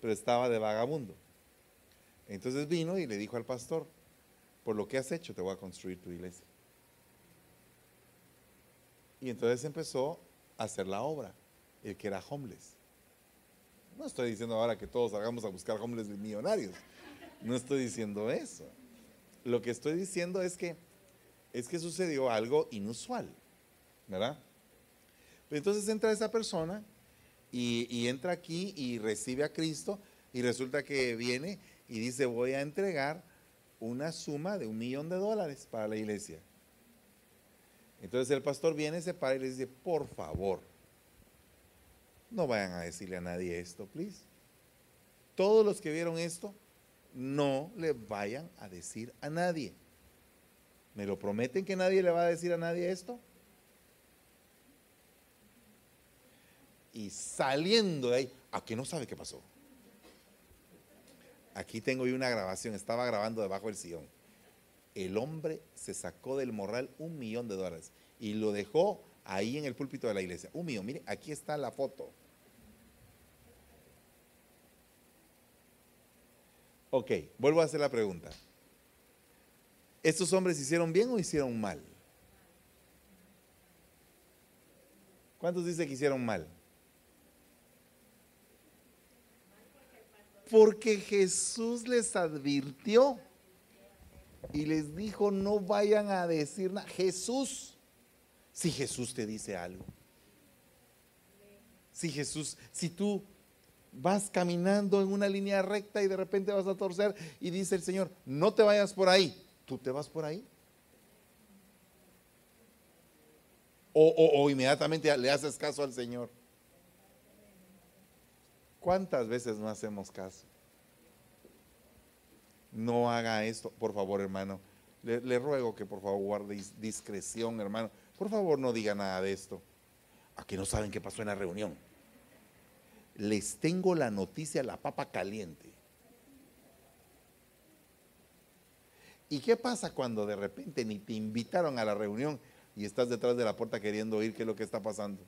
pero estaba de vagabundo. Entonces vino y le dijo al pastor, por lo que has hecho te voy a construir tu iglesia. Y entonces empezó a hacer la obra, el que era homeless. No estoy diciendo ahora que todos salgamos a buscar homeless millonarios. No estoy diciendo eso. Lo que estoy diciendo es que es que sucedió algo inusual, ¿verdad? Entonces entra esa persona y, y, entra aquí y recibe a Cristo y resulta que viene y dice voy a entregar una suma de un millón de dólares para la iglesia. Entonces el pastor viene, se para y le dice, por favor, no vayan a decirle a nadie esto, please. Todos los que vieron esto, no le vayan a decir a nadie. ¿Me lo prometen que nadie le va a decir a nadie esto? Y saliendo de ahí, ¿a qué no sabe qué pasó? Aquí tengo yo una grabación, estaba grabando debajo del sillón. El hombre se sacó del morral un millón de dólares y lo dejó ahí en el púlpito de la iglesia. Un millón, mire, aquí está la foto. Ok, vuelvo a hacer la pregunta. ¿Estos hombres hicieron bien o hicieron mal? ¿Cuántos dicen que hicieron mal? Porque Jesús les advirtió y les dijo, no vayan a decir nada. Jesús, si Jesús te dice algo, si Jesús, si tú vas caminando en una línea recta y de repente vas a torcer y dice el Señor, no te vayas por ahí, ¿tú te vas por ahí? O, inmediatamente le haces caso al Señor. ¿Cuántas veces no hacemos caso? No haga esto, por favor, hermano. Le, le, ruego que por favor guarde discreción, hermano. Por favor, no diga nada de esto. Aquí no saben qué pasó en la reunión les tengo la noticia, la papa caliente. ¿Y qué pasa cuando de repente ni te invitaron a la reunión y estás detrás de la puerta queriendo oír qué es lo que está pasando?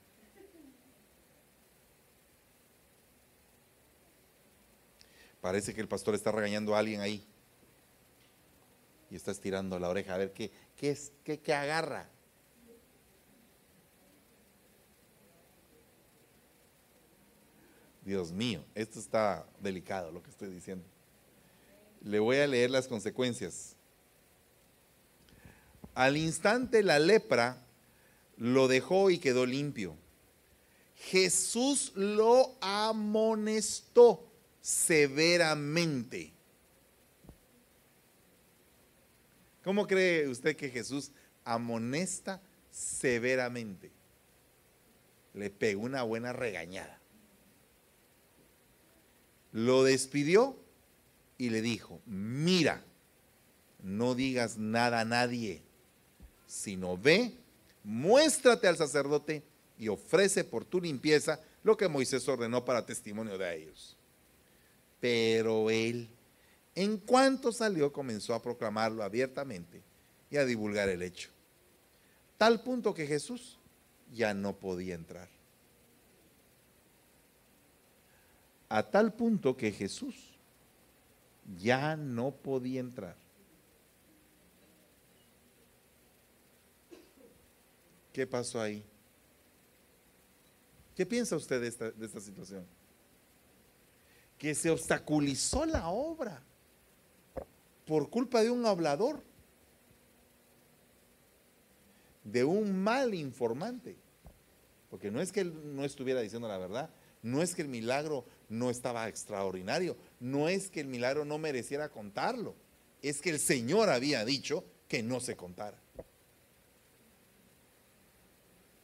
Parece que el pastor está regañando a alguien ahí y está estirando la oreja a ver qué, qué, es, qué, qué agarra. Dios mío, esto está delicado lo que estoy diciendo. Le voy a leer las consecuencias. Al instante la lepra lo dejó y quedó limpio. Jesús lo amonestó severamente. ¿Cómo cree usted que Jesús amonesta severamente? Le pegó una buena regañada lo despidió y le dijo, mira, no digas nada a nadie, sino ve, muéstrate al sacerdote y ofrece por tu limpieza lo que Moisés ordenó para testimonio de ellos. Pero él, en cuanto salió, comenzó a proclamarlo abiertamente y a divulgar el hecho. Tal punto que Jesús ya no podía entrar. A tal punto que Jesús ya no podía entrar. ¿Qué pasó ahí? ¿Qué piensa usted de esta, situación? Que se obstaculizó la obra por culpa de un hablador, de un mal informante. Porque no es que él no estuviera diciendo la verdad, no es que el milagro no estaba extraordinario, no es que el milagro no mereciera contarlo, es que el Señor había dicho que no se contara.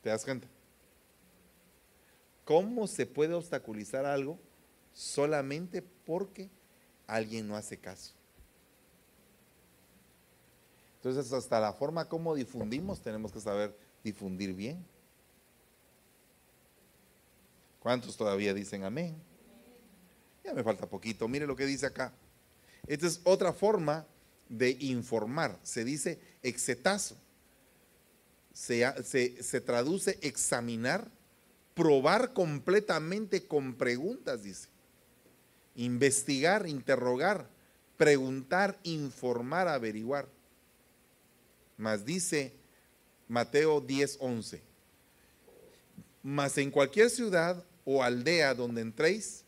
¿Te das cuenta? ¿Cómo se puede obstaculizar algo solamente porque alguien no hace caso? Entonces, hasta la forma como difundimos, tenemos que saber difundir bien. ¿Cuántos todavía dicen amén? Me falta poquito. Mire lo que dice acá. Esta es otra forma de informar. Se dice exetazo. Se, se, traduce examinar, probar completamente con preguntas, dice. Investigar, interrogar, preguntar, informar, averiguar. Más dice Mateo 10, 11 Mas en cualquier ciudad o aldea donde entréis,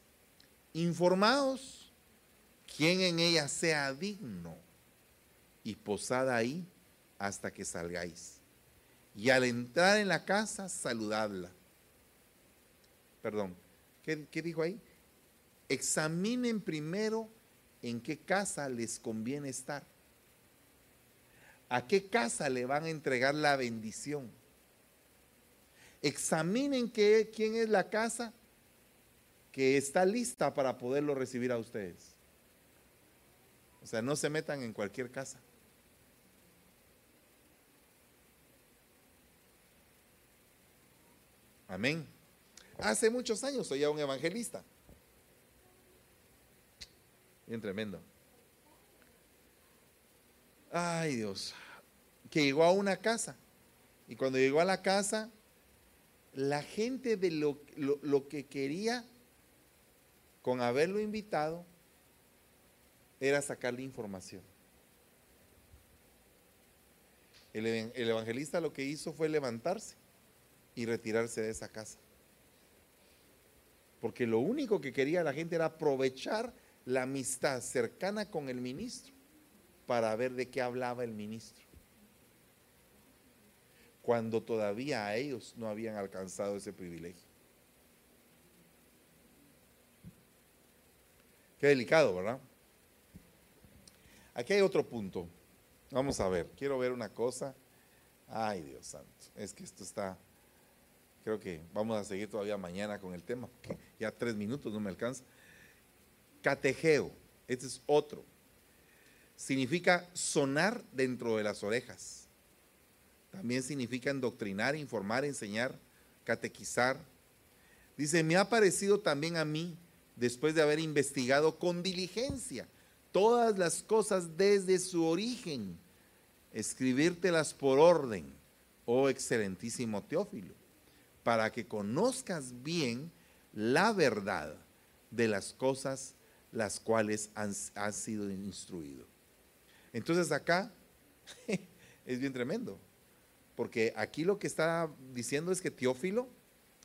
informaos quién en ella sea digno y posad ahí hasta que salgáis. Y al entrar en la casa, saludadla. Perdón, ¿qué, qué dijo ahí? Examinen primero en qué casa les conviene estar. ¿A qué casa le van a entregar la bendición? Examinen qué, quién es la casa que está lista para poderlo recibir a ustedes. O sea, no se metan en cualquier casa. Amén. Hace muchos años soy ya un evangelista. Bien tremendo. Ay Dios. Que llegó a una casa. Y cuando llegó a la casa, la gente de lo, lo, que quería con haberlo invitado era sacarle información. El, el, evangelista lo que hizo fue levantarse y retirarse de esa casa. Porque lo único que quería la gente era aprovechar la amistad cercana con el ministro para ver de qué hablaba el ministro cuando todavía a ellos no habían alcanzado ese privilegio. Qué delicado, ¿verdad? Aquí hay otro punto. Vamos a ver, quiero ver una cosa. Ay, Dios santo, es que esto está, creo que vamos a seguir todavía mañana con el tema, porque ya tres minutos no me alcanza. Catejeo, este es otro. Significa sonar dentro de las orejas también significa endoctrinar, informar, enseñar, catequizar. Dice, me ha parecido también a mí, después de haber investigado con diligencia todas las cosas desde su origen, escribírtelas por orden, oh excelentísimo Teófilo, para que conozcas bien la verdad de las cosas las cuales has, has sido instruido. Entonces acá *laughs* es bien tremendo porque aquí lo que está diciendo es que Teófilo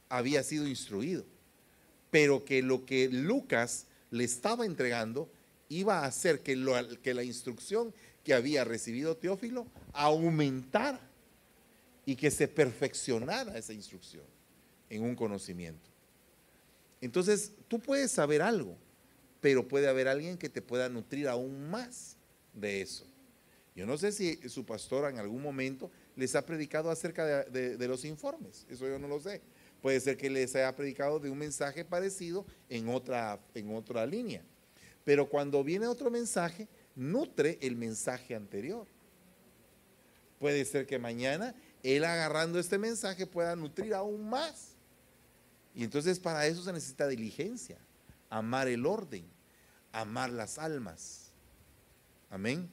había sido instruido, pero que lo que Lucas le estaba entregando iba a hacer que, que la instrucción que había recibido Teófilo aumentara y que se perfeccionara esa instrucción en un conocimiento. Entonces, tú puedes saber algo, pero puede haber alguien que te pueda nutrir aún más de eso. Yo no sé si su pastor en algún momento les ha predicado acerca de, los informes. Eso yo no lo sé. Puede ser que les haya predicado de un mensaje parecido en otra, en otra línea. Pero cuando viene otro mensaje, nutre el mensaje anterior. Puede ser que mañana él agarrando este mensaje pueda nutrir aún más. Y entonces para eso se necesita diligencia, amar el orden, amar las almas. Amén.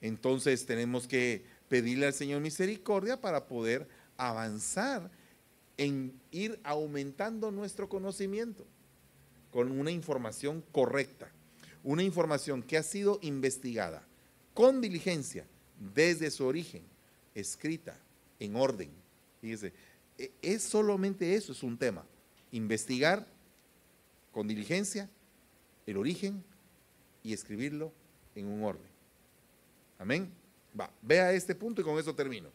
Entonces tenemos que pedirle al Señor misericordia para poder avanzar en ir aumentando nuestro conocimiento con una información correcta, una información que ha sido investigada con diligencia desde su origen, escrita en orden. Fíjese, e, es solamente eso, es un tema. Investigar con diligencia el origen y escribirlo en un orden. Amén. Va, vea este punto y con eso termino.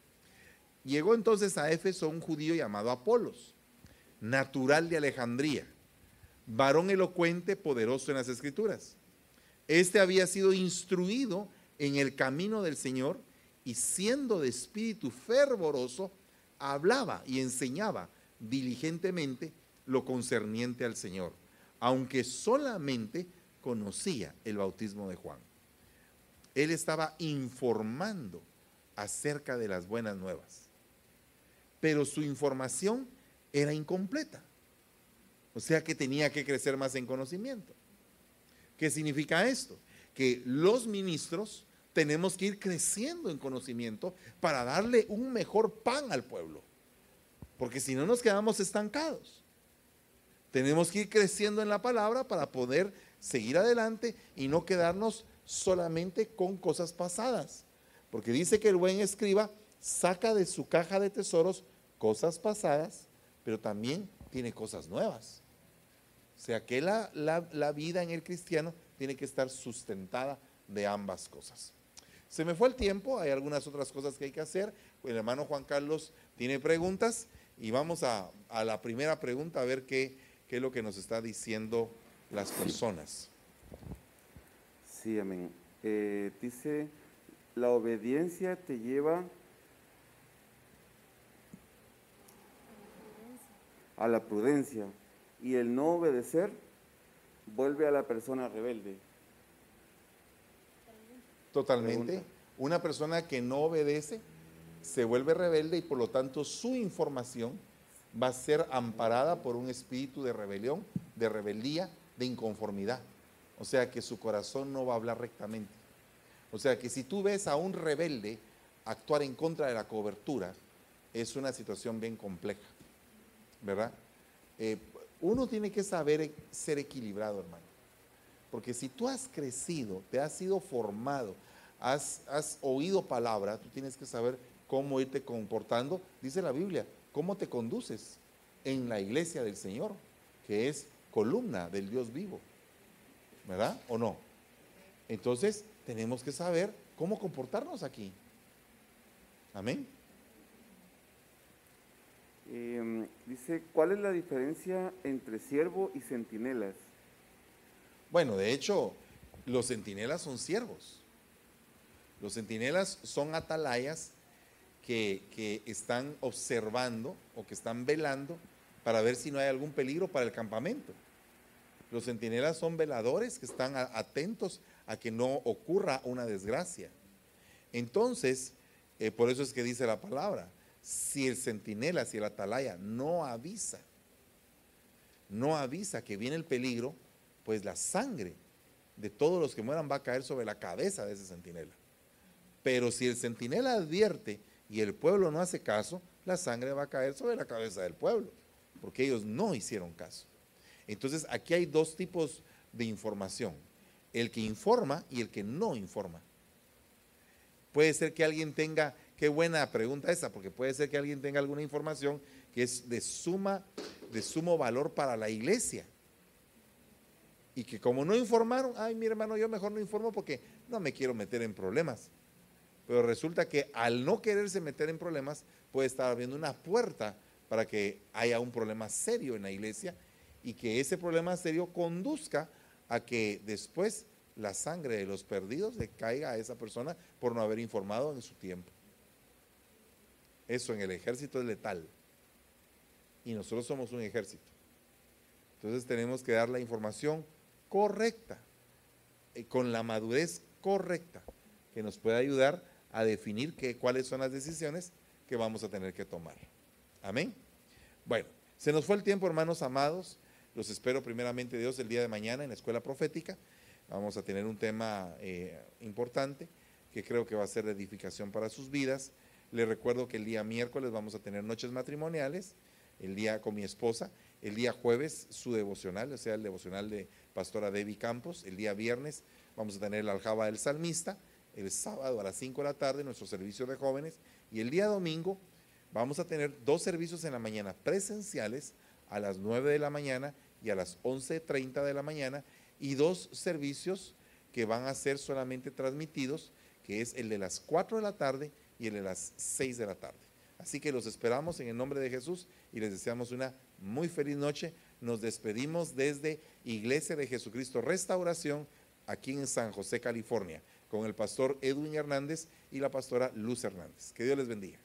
Llegó entonces a Éfeso un judío llamado Apolos, natural de Alejandría, varón elocuente, poderoso en las escrituras. Este había sido instruido en el camino del Señor y siendo de espíritu fervoroso, hablaba y enseñaba diligentemente lo concerniente al Señor, aunque solamente conocía el bautismo de Juan. Él estaba informando acerca de las buenas nuevas. Pero su información era incompleta. O sea que tenía que crecer más en conocimiento. ¿Qué significa esto? Que los ministros tenemos que ir creciendo en conocimiento para darle un mejor pan al pueblo. Porque si no nos quedamos estancados. Tenemos que ir creciendo en la palabra para poder seguir adelante y no quedarnos solamente con cosas pasadas. Porque dice que el buen escriba saca de su caja de tesoros cosas pasadas pero también tiene cosas nuevas. O sea que la, la vida en el cristiano tiene que estar sustentada de ambas cosas. Se me fue el tiempo, hay algunas otras cosas que hay que hacer. El hermano Juan Carlos tiene preguntas y vamos a, la primera pregunta a ver qué, qué, es lo que nos está diciendo las personas. Sí, amén. Eh, dice, la obediencia te lleva a la prudencia y el no obedecer vuelve a la persona rebelde. Totalmente. Una persona que no obedece se vuelve rebelde y por lo tanto su información va a ser amparada por un espíritu de rebelión, de rebeldía, de inconformidad. O sea que su corazón no va a hablar rectamente. O sea que si tú ves a un rebelde actuar en contra de la cobertura, es una situación bien compleja, ¿verdad? Eh, uno tiene que saber ser equilibrado, hermano. Porque si tú has crecido, te has sido formado, has, has oído palabra, tú tienes que saber cómo irte comportando, dice la Biblia, cómo te conduces en la iglesia del Señor, que es columna del Dios vivo. ¿Verdad o no? Entonces, tenemos que saber cómo comportarnos aquí. Amén. Em, dice, ¿cuál es la diferencia entre siervo y centinelas? Bueno, de hecho, los centinelas son siervos. Los centinelas son atalayas que, están observando o que están velando para ver si no hay algún peligro para el campamento. Los centinelas son veladores que están atentos a que no ocurra una desgracia. Entonces, eh, por eso es que dice la palabra, si el centinela, si el atalaya no avisa, no avisa que viene el peligro, pues la sangre de todos los que mueran va a caer sobre la cabeza de ese centinela. Pero si el centinela advierte y el pueblo no hace caso, la sangre va a caer sobre la cabeza del pueblo, porque ellos no hicieron caso. Entonces aquí hay dos tipos de información, el que informa y el que no informa. Puede ser que alguien tenga, qué buena pregunta esa, porque puede ser que alguien tenga alguna información que es de suma, de sumo valor para la iglesia. Y que como no informaron, ay mi hermano, yo mejor no informo porque no me quiero meter en problemas. Pero resulta que al no quererse meter en problemas, puede estar abriendo una puerta para que haya un problema serio en la iglesia y que ese problema serio conduzca a que después la sangre de los perdidos le caiga a esa persona por no haber informado en su tiempo. Eso en el ejército es letal. Y nosotros somos un ejército. Entonces tenemos que dar la información correcta, eh, con la madurez correcta, que nos pueda ayudar a definir cuáles son las decisiones que vamos a tener que tomar. Amén. Bueno, se nos fue el tiempo, hermanos amados. Los espero primeramente Dios el día de mañana en la escuela profética. Vamos a tener un tema eh, importante que creo que va a ser de edificación para sus vidas. Les recuerdo que el día miércoles vamos a tener noches matrimoniales, el día con mi esposa, el día jueves su devocional, o sea, el devocional de Pastora Debbie Campos, el día viernes vamos a tener la aljaba del salmista, el sábado a las 5 de la tarde nuestro servicio de jóvenes y el día domingo vamos a tener dos servicios en la mañana presenciales a las 9 de la mañana y a las 11.30 de la mañana y dos servicios que van a ser solamente transmitidos, que es el de las 4 de la tarde y el las 6 de la tarde. Así que los esperamos en el nombre de Jesús y les deseamos una muy feliz noche. Nos despedimos desde Iglesia de Jesucristo Restauración, aquí en San José, California con el pastor Edwin Hernández y la pastora Luz Hernández. Que Dios les bendiga.